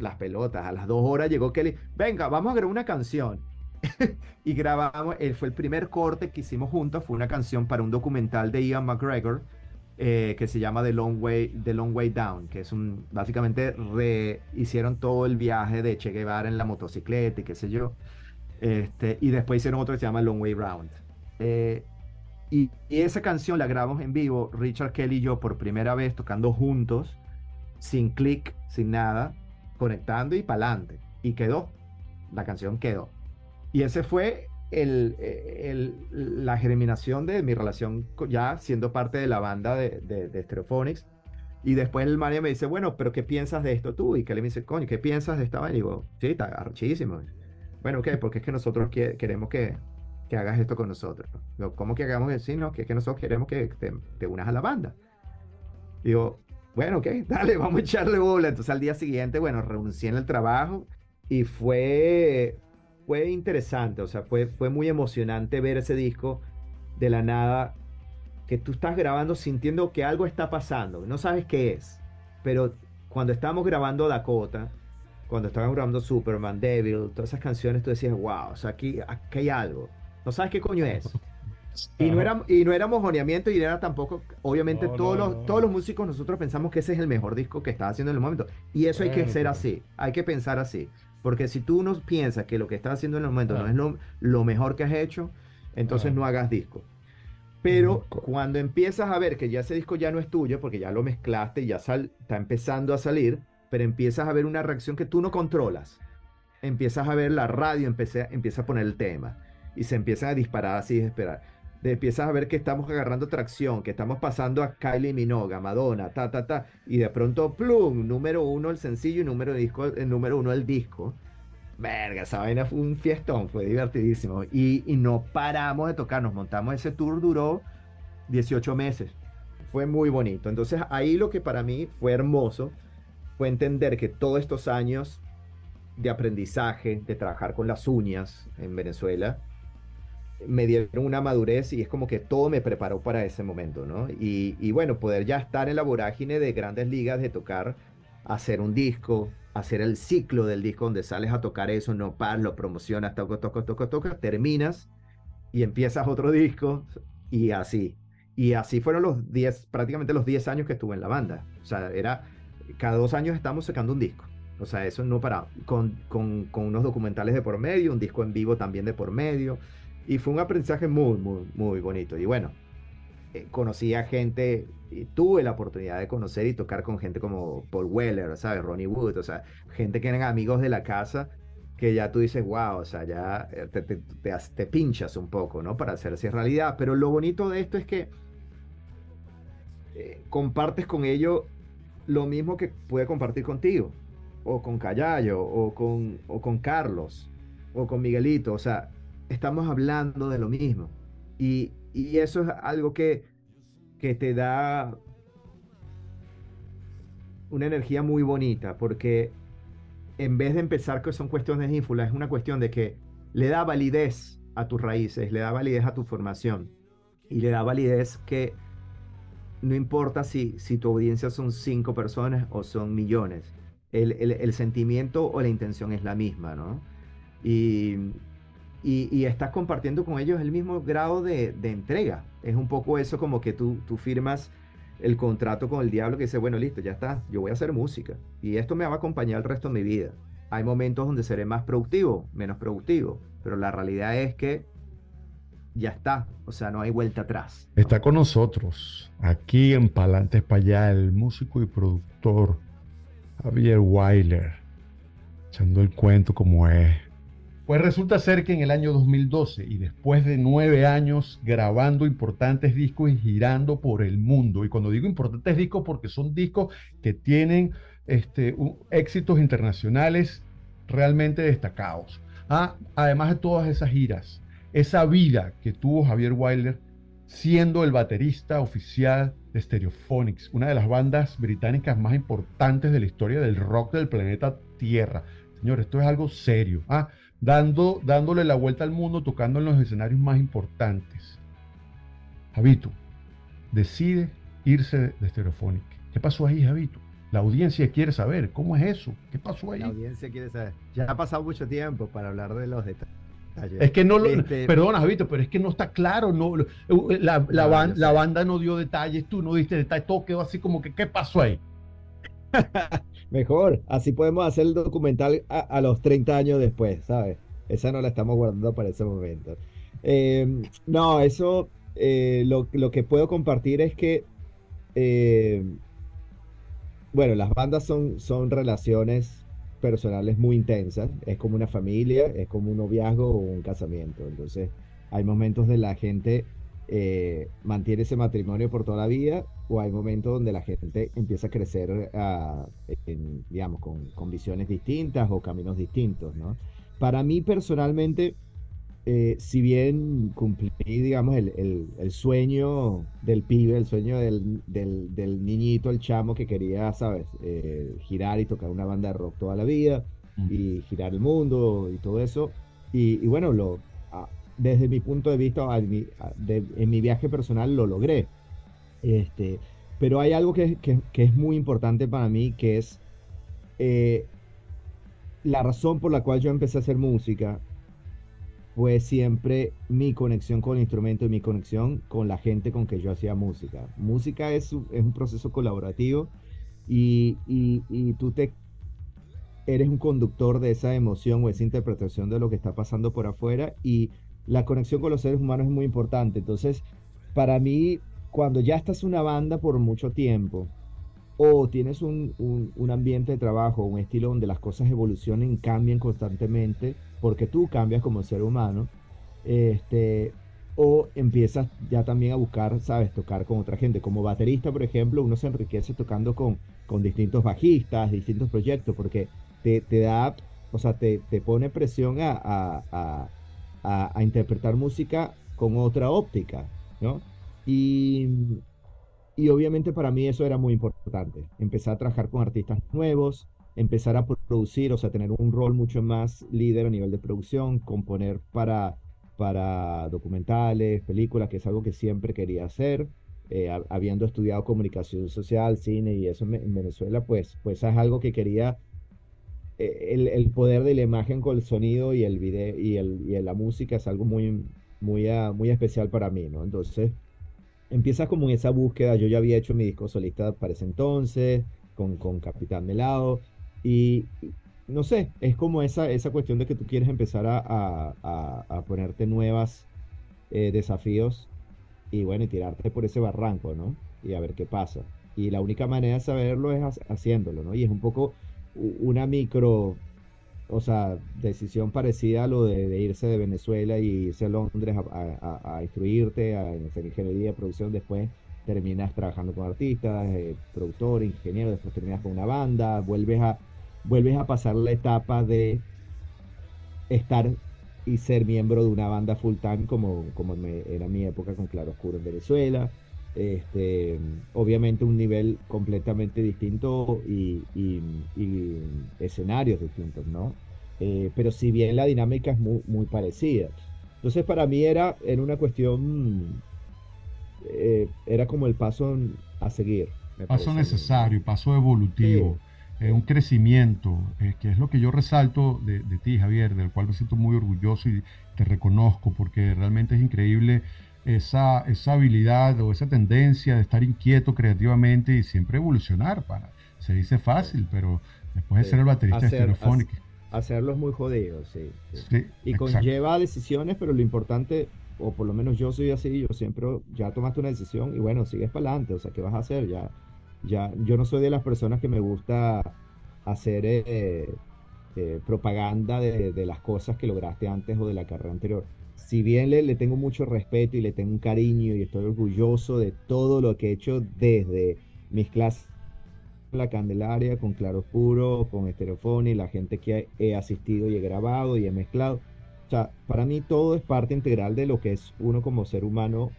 Las pelotas. A las dos horas llegó Kelly, venga, vamos a grabar una canción. y grabamos, él fue el primer corte que hicimos juntos, fue una canción para un documental de Ian McGregor eh, que se llama The Long Way, The Long Way Down, que es un, básicamente re- hicieron todo el viaje de Che Guevara en la motocicleta y qué sé yo. Este, y después hicieron otro que se llama Long Way Round. Eh, y, y esa canción la grabamos en vivo, Richard Kelly y yo por primera vez tocando juntos, sin clic, sin nada, conectando y pa'lante. Y quedó, la canción quedó. Y ese fue el, el- la germinación de mi relación ya siendo parte de la banda de, de, de Stereophonics. Y después el Mario me dice, bueno, pero ¿qué piensas de esto tú? Y que le dice, coño, ¿qué piensas de esta vaina? Y digo, sí, está arrechísimo. Bueno, ¿qué? Porque es que nosotros que- queremos que, que hagas esto con nosotros. Digo, ¿cómo que hagamos eso? Sí, no, que es que nosotros queremos que te, te unas a la banda. Digo, bueno, ok, dale, vamos a echarle bola. Entonces al día siguiente, bueno, renuncié en el trabajo y fue, fue interesante, o sea, fue, fue muy emocionante ver ese disco de la nada que tú estás grabando sintiendo que algo está pasando, no sabes qué es, pero cuando estábamos grabando Dakota, cuando estábamos grabando Superman, Devil, todas esas canciones, tú decías, wow, o sea, aquí, aquí hay algo, no sabes qué coño es. Y no, era, y no era mojoneamiento y era tampoco, obviamente No, todos, no, los, todos los músicos nosotros pensamos que ese es el mejor disco que estás haciendo en el momento. Y eso hay que ser así, hay que pensar así. Porque si tú no piensas que lo que estás haciendo en el momento no Ah. es lo, lo mejor que has hecho, entonces Ah. no hagas disco. Pero Co- cuando empiezas a ver que ya ese disco ya no es tuyo, porque ya lo mezclaste ya sal- está empezando a salir, pero empiezas a ver una reacción que tú no controlas. Empiezas a ver la radio, empieza, empieza a poner el tema y se empiezan a disparar así, esperar. De- empiezas a ver que estamos agarrando tracción, que estamos pasando a Kylie Minogue, a Madonna, ta, ta, ta, y de pronto, plum, número uno el sencillo y número, disco, el número uno el disco. Verga, esa vaina fue un fiestón, fue divertidísimo. Y, y no paramos de tocar, nos montamos ese tour, duró 18 meses. Fue muy bonito. Entonces ahí lo que para mí fue hermoso fue entender que todos estos años de aprendizaje, de trabajar con las uñas en Venezuela, me dieron una madurez y es como que todo me preparó para ese momento, ¿no? Y, bueno, poder ya estar en la vorágine de grandes ligas, de tocar, hacer un disco, hacer el ciclo del disco donde sales a tocar eso, no paras, lo promocionas, toco, toco, toco, toco, terminas y empiezas otro disco y así. Y así fueron los 10, prácticamente los 10 años que estuve en la banda. O sea, era, cada dos años estamos sacando un disco. O sea, eso no paraba. Con, con, con unos documentales de por medio, un disco en vivo también de por medio. Y fue un aprendizaje muy, muy, muy bonito. Y bueno, eh, conocí a gente, y tuve la oportunidad de conocer y tocar con gente como Paul Weller, ¿sabes? Ronnie Wood, o sea, gente que eran amigos de la casa, que ya tú dices, wow, o sea, ya eh, te, te, te, te pinchas un poco, ¿no? Para hacerse realidad. Pero lo bonito de esto es que eh, compartes con ellos lo mismo que puede compartir contigo, o con Callayo, o con, o con Carlos, o con Miguelito, o sea, estamos hablando de lo mismo. Y, y eso es algo que, que te da una energía muy bonita, porque en vez de empezar que son cuestiones de ínfula, es una cuestión de que le da validez a tus raíces, le da validez a tu formación y le da validez que no importa si, si tu audiencia son cinco personas o son millones, el, sentimiento o la intención es la misma, ¿no? Y, y, estás compartiendo con ellos el mismo grado de, entrega. Es un poco eso como que tú, tú firmas el contrato con el diablo que dice, bueno, listo, ya está, yo voy a hacer música y esto me va a acompañar el resto de mi vida. Hay momentos donde seré más productivo, menos productivo, pero la realidad es que ya está, o sea, no hay vuelta atrás. Está con nosotros, aquí en Palantes para allá, el músico y productor Javier Weiler, echando el cuento como es. Pues resulta ser que en el año 2012 y después de nueve años grabando importantes discos y girando por el mundo, y cuando digo importantes discos porque son discos que tienen este, éxitos internacionales realmente destacados. Ah, además de todas esas giras, esa vida que tuvo Javier Wilder siendo el baterista oficial de Stereophonics, una de las bandas británicas más importantes de la historia del rock del planeta Tierra. Señor, esto es algo serio. ¿ah? Dando, dándole la vuelta al mundo, tocando en los escenarios más importantes. Javito decide irse de Stereophonics. ¿Qué pasó ahí, Javito? La audiencia quiere saber cómo es eso. ¿Qué pasó ahí? La audiencia quiere saber. Ya ha pasado mucho tiempo para hablar de los detalles. Es que no lo. Este, perdona, Javito, pero es que no está claro. No, la, la, banda no dio detalles, tú no diste detalles, todo quedó así como que, ¿qué pasó ahí? Mejor, así podemos hacer el documental a, los 30 años después, ¿sabes? Esa no la estamos guardando para ese momento. Eh, no, eso eh, lo, lo, que puedo compartir es que eh, bueno, las bandas son, son relaciones personales muy intensas. Es como una familia, es como un noviazgo o un casamiento. Entonces, hay momentos de la gente eh, mantiene ese matrimonio por toda la vida o hay momentos donde la gente empieza a crecer, ah, digamos, con, con, visiones distintas o caminos distintos, ¿no? Para mí personalmente, eh, si bien cumplí, digamos, el, sueño del pibe, el sueño del, niñito, el chamo que quería, ¿sabes?, eh, girar y tocar una banda de rock toda la vida y girar el mundo y todo eso. Y, bueno, lo, desde mi punto de vista, en mi viaje personal lo logré. Este, pero hay algo que, es muy importante para mí, que es eh, la razón por la cual yo empecé a hacer música fue siempre mi conexión con el instrumento y mi conexión con la gente con que yo hacía música. Música es, es un proceso colaborativo y, y, tú te eres un conductor de esa emoción o esa interpretación de lo que está pasando por afuera y la conexión con los seres humanos es muy importante. Entonces, para mí, cuando ya estás una banda por mucho tiempo o tienes un, un, ambiente de trabajo, un estilo donde las cosas evolucionen, cambien constantemente, porque tú cambias como ser humano, este, o empiezas ya también a buscar, sabes, tocar con otra gente. Como baterista, por ejemplo, uno se enriquece tocando con, con distintos bajistas, distintos proyectos, porque te, te da, o sea, te, te pone presión a, a, interpretar música con otra óptica, ¿no? Y, y obviamente para mí eso era muy importante, empezar a trabajar con artistas nuevos, empezar a producir, o sea, tener un rol mucho más líder a nivel de producción, componer para, para documentales, películas, que es algo que siempre quería hacer. Eh, habiendo estudiado comunicación social, cine y eso en, Venezuela, pues, pues es algo que quería, eh, el, poder de la imagen con el sonido y el video y, el, y la música es algo muy, muy, ah, muy especial para mí, ¿no? Entonces, empiezas como en esa búsqueda, yo ya había hecho mi disco solista para ese entonces, con, con Capitán Melado, y no sé, es como esa, esa cuestión de que tú quieres empezar a, ponerte nuevas eh, desafíos y bueno, y tirarte por ese barranco, ¿no? Y a ver qué pasa. Y la única manera de saberlo es haciéndolo, ¿no? Y es un poco una micro, o sea, decisión parecida a lo de, irse de Venezuela y irse a Londres a, instruirte, a hacer ingeniería, producción, después terminas trabajando con artistas, eh, productor, ingeniero, después terminas con una banda, vuelves a vuelves a pasar la etapa de estar y ser miembro de una banda full time como, como era mi época con Claro Oscuro en Venezuela. Este, obviamente un nivel completamente distinto y, escenarios distintos, ¿no? Eh, pero si bien la dinámica es muy, muy parecida. Entonces para mí era, en una cuestión, eh, era como el paso a seguir. Paso necesario, paso evolutivo. eh, un crecimiento, que es lo que yo resalto de, de, ti, Javier, del cual me siento muy orgulloso y te reconozco, porque realmente es increíble esa, esa habilidad o esa tendencia de estar inquieto creativamente y siempre evolucionar. Para, se dice fácil, pero después de ser el baterista Stereophonic. Hacerlo es muy jodido, sí. sí. y conlleva decisiones, pero lo importante, o por lo menos yo soy así, yo siempre, ya tomaste una decisión y bueno, sigues para adelante, o sea, ¿qué vas a hacer? Ya, ya, yo no soy de las personas que me gusta hacer eh, eh, propaganda de, de, las cosas que lograste antes o de la carrera anterior. Si bien le, le, tengo mucho respeto y le tengo un cariño y estoy orgulloso de todo lo que he hecho desde mis clases la Candelaria, con Claro Puro, con y la gente que he asistido y he grabado y he mezclado. O sea, para mí todo es parte integral de lo que es uno como ser humano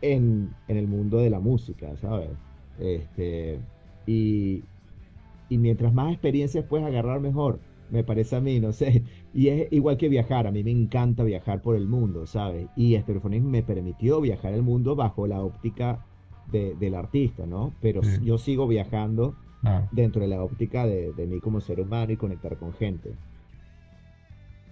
en, en el mundo de la música, ¿sabes? Este, y, y mientras más experiencias puedes agarrar, mejor, me parece a mí, no sé. Y es igual que viajar, a mí me encanta viajar por el mundo, ¿sabes? Y Estereofonix me permitió viajar el mundo bajo la óptica del artista, ¿no? Pero yo sigo viajando dentro de la óptica de, mí como ser humano y conectar con gente.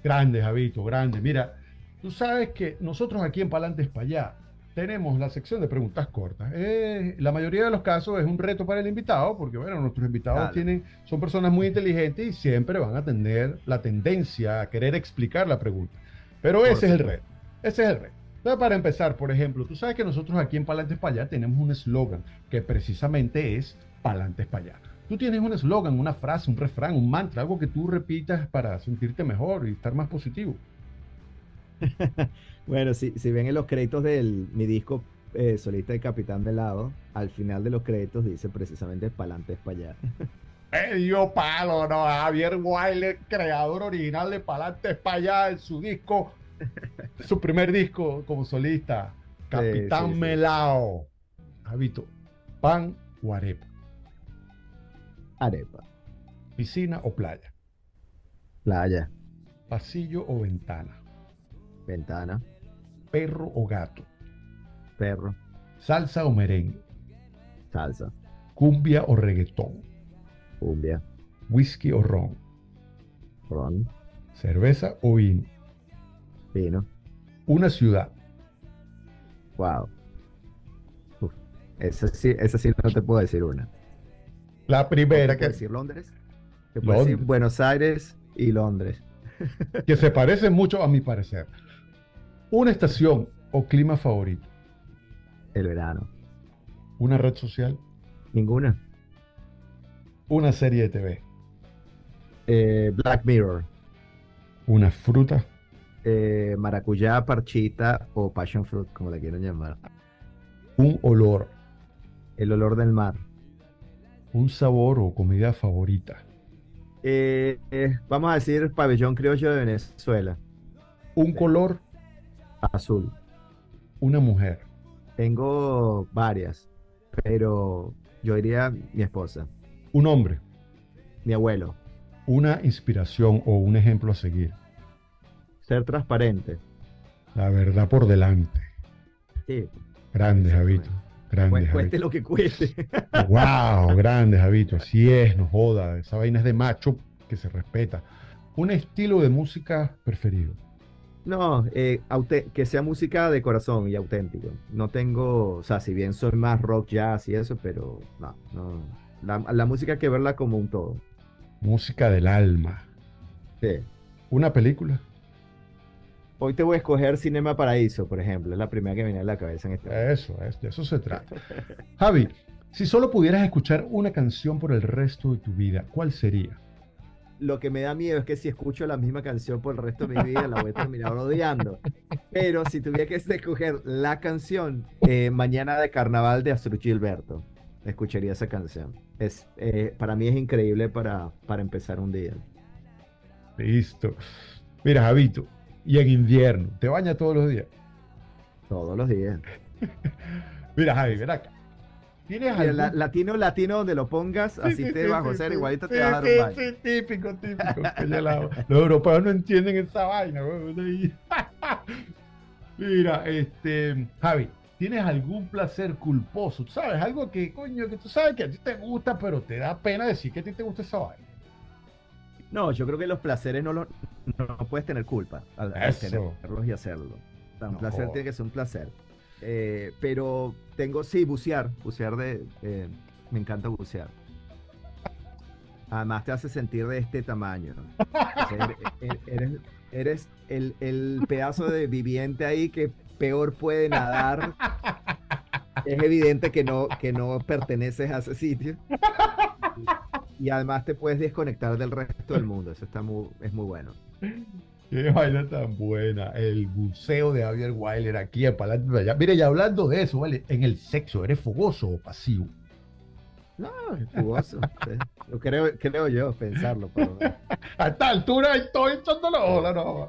Grande, Javito, grande. Mira, tú sabes que nosotros aquí en Palantes para allá tenemos la sección de preguntas cortas. Eh, la mayoría de los casos es un reto para el invitado, porque bueno, nuestros invitados tienen, son personas muy inteligentes y siempre van a tener la tendencia a querer explicar la pregunta. Pero ese es el reto. Ese es el reto. Entonces, para empezar, por ejemplo, tú sabes que nosotros aquí en Palantes para allá tenemos un eslogan que precisamente es Palantes para allá. Tú tienes un eslogan, una frase, un refrán, un mantra, algo que tú repitas para sentirte mejor y estar más positivo. bueno, si, si ven en los créditos de mi disco eh, solista de Capitán de Lado, al final de los créditos dice precisamente Palantes para allá. Medio palo, ¿no? Javier Wilder, creador original de Palantes para allá, en su disco su primer disco como solista, Capitán Melao. Habito, pan o arepa. Arepa. Piscina o playa. Playa. Pasillo o ventana. Ventana. Perro o gato. Perro. Salsa o merengue. Salsa. Cumbia o reggaetón. Cumbia. Whisky o ron. Ron. Cerveza o vino. Vino. Una ciudad. Wow. esa sí, esa sí no te puedo decir una. La primera que. decir Londres? Te puedo decir Buenos Aires y Londres. que se parecen mucho a mi parecer. Una estación o clima favorito. El verano. Una red social. Ninguna. Una serie de TV. Eh, Black Mirror. Una fruta eh, maracuyá, parchita o passion fruit, como le quieran llamar. Un olor. El olor del mar. Un sabor o comida favorita. Eh, eh, vamos a decir pabellón criollo de Venezuela. Un color. Azul. Una mujer. Tengo varias, pero yo diría mi esposa. Un hombre. Mi abuelo. Una inspiración o un ejemplo a seguir. Ser transparente. La verdad por delante. Sí. Grande, Javito. Grande, cueste lo que cueste. Wow, grande, Javito. Así es, no joda. Esa vaina es de macho que se respeta. Un estilo de música preferido. No, eh, que sea música de corazón y auténtico. No tengo, o sea, si bien soy más rock, jazz y eso, pero no, no. La, la música hay que verla como un todo. Música del alma. Sí. ¿Una película? Hoy te voy a escoger Cinema Paraíso, por ejemplo. Es la primera que viene a la cabeza en este Eso, es, de eso se trata. Javi, si solo pudieras escuchar una canción por el resto de tu vida, ¿cuál sería? Lo que me da miedo es que si escucho la misma canción por el resto de mi vida, la voy a terminar odiando. Pero si tuviera que escoger la canción, eh, Mañana de Carnaval de Astrid Gilberto, escucharía esa canción. Es, eh, para mí es increíble para, para empezar un día. Listo. Mira, Javito, y en invierno. ¿Te bañas todos los días? Todos los días. Mira, Javi, ven acá. ¿Tienes algún... latino, latino, donde lo pongas, así te vas a hacer, igualito te vas a dar un. Sí, típico, típico. los europeos no entienden esa vaina. Mira, este, Javi, ¿tienes algún placer culposo? ¿Tú sabes? Algo que, coño, que tú sabes que a ti te gusta, pero te da pena decir que a ti te gusta esa vaina. No, yo creo que los placeres no, lo, no, puedes tener culpa al, tenerlos y hacerlo. un placer tiene que ser un placer. Eh, pero tengo, sí, bucear. Bucear de. Eh, me encanta bucear. Además te hace sentir de este tamaño. eres, eres el, el, pedazo de viviente ahí que peor puede nadar. Es evidente que no, que no perteneces a ese sitio. Y además te puedes desconectar del resto del mundo. Eso está muy, es muy bueno. Qué vaina tan buena. El buceo de Javier Weiler aquí en Palante allá. Mire, y hablando de eso, ¿vale? En el sexo, ¿eres fogoso o pasivo? No, fogoso. creo, creo yo pensarlo. A esta altura estoy echándolo hola, no.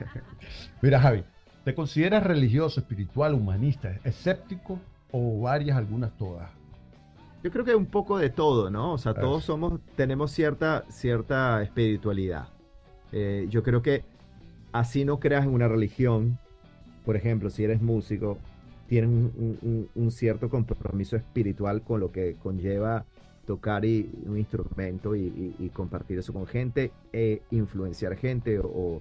Mira, Javi, ¿te consideras religioso, espiritual, humanista, escéptico o varias, algunas todas? Yo creo que un poco de todo, ¿no? O sea, todos somos, tenemos cierta, cierta espiritualidad. Eh, yo creo que así no creas en una religión, por ejemplo, si eres músico, tienes un, cierto compromiso espiritual con lo que conlleva tocar un instrumento y, compartir eso con gente, e influenciar gente o,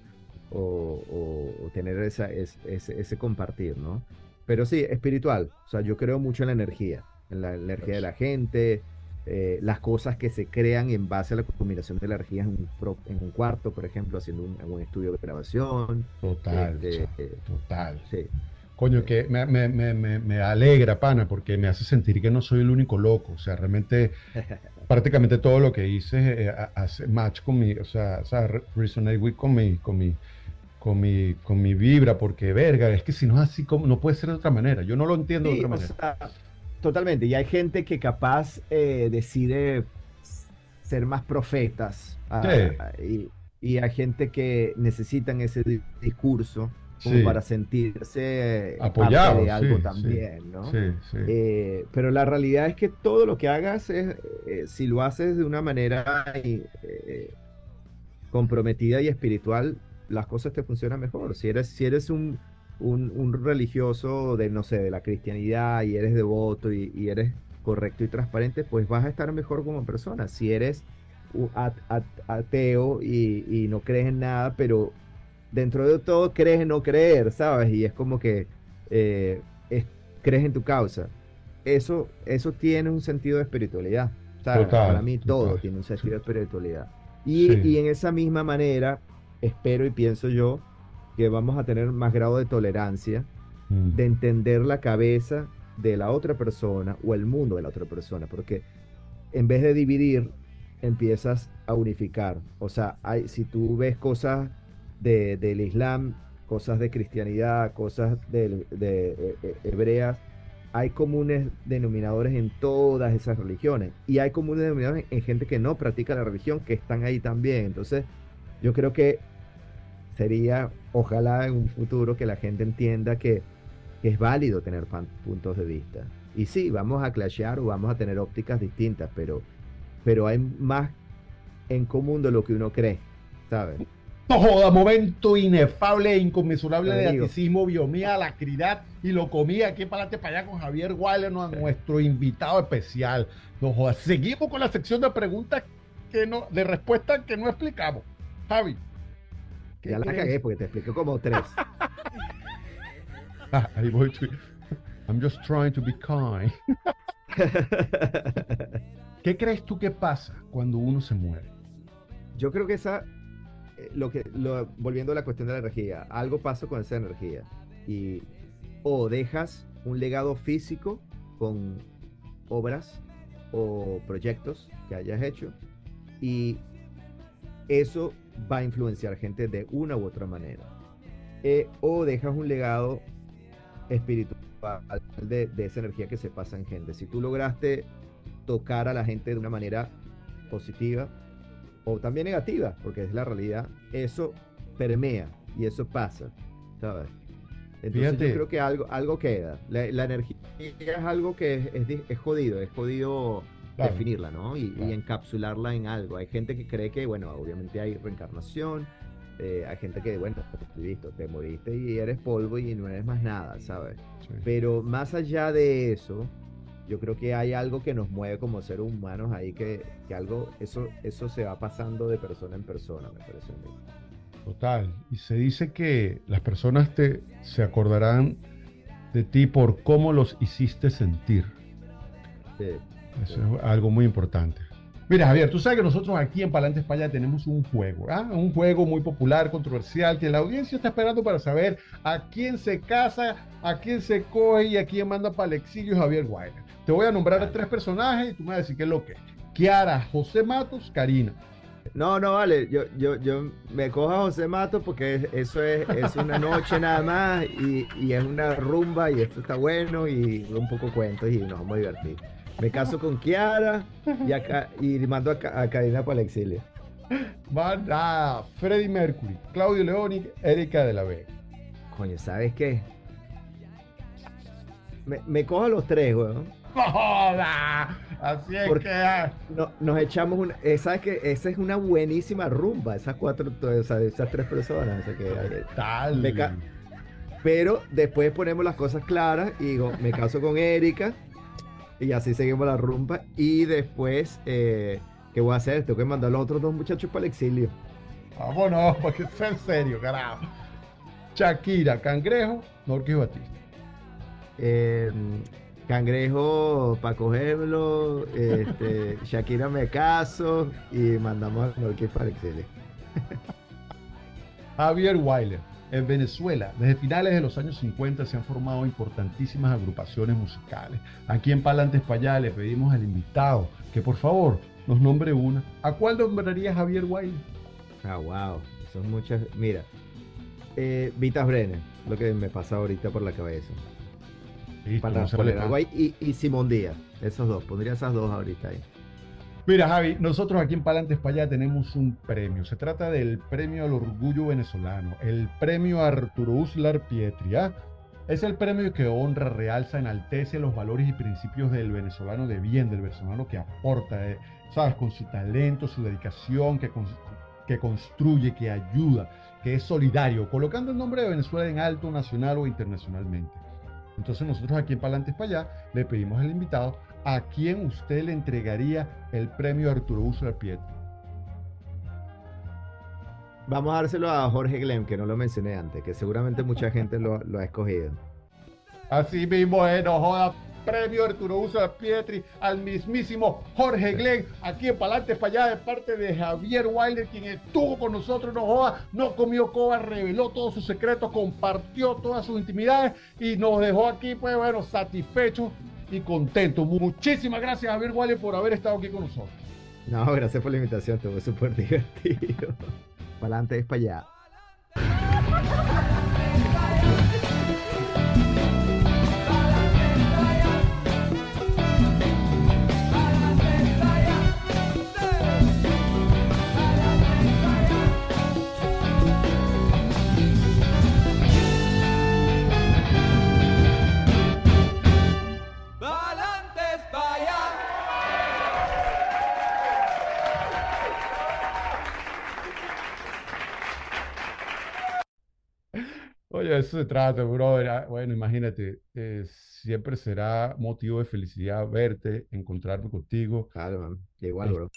tener esa, ese compartir, ¿no? Pero sí, espiritual. O sea, yo creo mucho en la energía en la energía de la gente, eh, las cosas que se crean en base a la combinación de energías en un, en un cuarto, por ejemplo, haciendo un, estudio de grabación. Total, este, total. Sí. Coño, que me, me, me, me, alegra, pana, porque me hace sentir que no soy el único loco. O sea, realmente, prácticamente todo lo que hice eh, hace match con mi, o sea, o sea resonate with con mi, con mi, con mi, con mi vibra, porque verga, es que si no es así, como no puede ser de otra manera. Yo no lo entiendo de otra manera. Totalmente, y hay gente que capaz eh, decide ser más profetas. Ah, y, hay gente que necesitan ese discurso como para sentirse apoyado de algo también, ¿no? Eh, pero la realidad es que todo lo que hagas, es, eh, si lo haces de una manera comprometida y espiritual, las cosas te funcionan mejor. Si eres, si eres un, un, religioso de, no sé, de la cristianidad y eres devoto y, eres correcto y transparente, pues vas a estar mejor como persona. Si eres ateo y, no crees en nada, pero dentro de todo crees en no creer, ¿sabes? Y es como que eh, crees en tu causa. Eso, eso tiene un sentido de espiritualidad. Para mí todo tiene un sentido de espiritualidad. Y, y en esa misma manera, espero y pienso yo, que vamos a tener más grado de tolerancia, mm. de entender la cabeza de la otra persona o el mundo de la otra persona, porque en vez de dividir, empiezas a unificar. O sea, hay, si tú ves cosas de, del Islam, cosas de cristianidad, cosas de, de, eh, eh, hebreas, hay comunes denominadores en todas esas religiones y hay comunes denominadores en gente que no practica la religión que están ahí también. Entonces, yo creo que sería, ojalá en un futuro, que la gente entienda que, es válido tener puntos de vista. Y sí, vamos a clashear o vamos a tener ópticas distintas, pero, pero hay más en común de lo que uno cree, ¿sabes? No joda, momento inefable e inconmensurable de aticismo, biomía, lacridad y lo comía aquí para para allá con Javier Weiler, nuestro invitado especial. No joda, seguimos con la sección de preguntas que no, de respuestas que no explicamos. Javi. Ya la cagué porque te expliqué como tres. Ah, ahí voy. I'm just trying to be kind. ¿Qué crees tú que pasa cuando uno se muere? Yo creo que esa, eh, lo que, lo, volviendo a la cuestión de la energía, algo pasa con esa energía y o dejas un legado físico con obras o proyectos que hayas hecho y eso va a influenciar gente de una u otra manera. Eh, o dejas un legado espiritual de, esa energía que se pasa en gente. Si tú lograste tocar a la gente de una manera positiva o también negativa, porque es la realidad, eso permea y eso pasa, ¿sabes? Entonces yo creo que algo, algo queda. La, energía es algo que es, es jodido, es jodido definirla, ¿no? Y, encapsularla en algo. Hay gente que cree que, bueno, obviamente hay reencarnación eh, hay gente que, bueno, listo, te moriste y eres polvo y no eres más nada, ¿sabes? Pero más allá de eso, yo creo que hay algo que nos mueve como seres humanos ahí, que, que algo, eso, eso se va pasando de persona en persona, me parece a mí. Total. Y se dice que las personas te, se acordarán de ti por cómo los hiciste sentir. Sí, Eso es algo muy importante. Mira, Javier, tú sabes que nosotros aquí en Palante España tenemos un juego, ¿ah? un juego muy popular, controversial, que la audiencia está esperando para saber a quién se casa, a quién se coge y a quién manda para el exilio Javier Wilder. Te voy a nombrar a tres personajes y tú me vas a decir qué es lo que es. Kiara, José Matos, Karina. No, no, vale, yo, yo, yo me cojo a José Matos porque eso es, es una noche nada más y, y, es una rumba y esto está bueno y un poco cuentos y nos vamos a divertir. Me caso con Kiara y, acá, y mando a, Karina para el exilio. a Freddie Mercury, Claudio Leoni, Erika de la Vega. Coño, ¿sabes qué? Me, me cojo a los tres, weón. ¡Joda! Así es que. Ah. nos echamos una. Eh, ¿Sabes qué? Esa es una buenísima rumba, esas cuatro, esas tres personas. Tal. pero después ponemos las cosas claras y digo, me caso con Erika, y así seguimos la rumba. Y después, eh, ¿qué voy a hacer? Tengo que mandar a los otros dos muchachos para el exilio. Vámonos, porque es en serio, carajo. Shakira, Cangrejo, Norquis Batista. Eh, cangrejo para cogerlo, este, Shakira me caso y mandamos a Norquis para el exilio. Javier Weiler. En Venezuela, desde finales de los años 50 se han formado importantísimas agrupaciones musicales. Aquí en Palantes Payá le pedimos al invitado que por favor nos nombre una. ¿A cuál nombraría Javier Guay? Ah, wow. Son muchas. Mira, eh, Vitas Brenner, lo que me pasa ahorita por la cabeza. Para y, y Simón Díaz, esos dos. Pondría esas dos ahorita ahí. Mira, Javi, nosotros aquí en Palantes para tenemos un premio. Se trata del Premio al Orgullo Venezolano, el Premio Arturo Uslar Pietria. ¿ah? Es el premio que honra, realza, enaltece los valores y principios del venezolano de bien, del venezolano que aporta, eh, ¿sabes? Con su talento, su dedicación, que, que construye, que ayuda, que es solidario, colocando el nombre de Venezuela en alto nacional o internacionalmente. Entonces nosotros aquí en Palantes para allá le pedimos al invitado ¿a quién usted le entregaría el premio Arturo Uslar Pietri? Vamos a dárselo a Jorge Glem, que no lo mencioné antes, que seguramente mucha gente lo, ha escogido. Así mismo es, no joda, premio Arturo Uslar Pietri al mismísimo Jorge Glenn, aquí en Palante para allá, de parte de Javier Wilder, quien estuvo con nosotros, no joda, no comió coba, reveló todos sus secretos, compartió todas sus intimidades y nos dejó aquí, pues bueno, satisfechos y contento. Muchísimas gracias, Javier Wally, por haber estado aquí con nosotros. No, gracias por la invitación, estuvo súper divertido. para adelante es para allá. Eso se trata, brother. Ah, bueno, imagínate, eh, siempre será motivo de felicidad verte, encontrarme contigo. Claro, man. Igual, bro.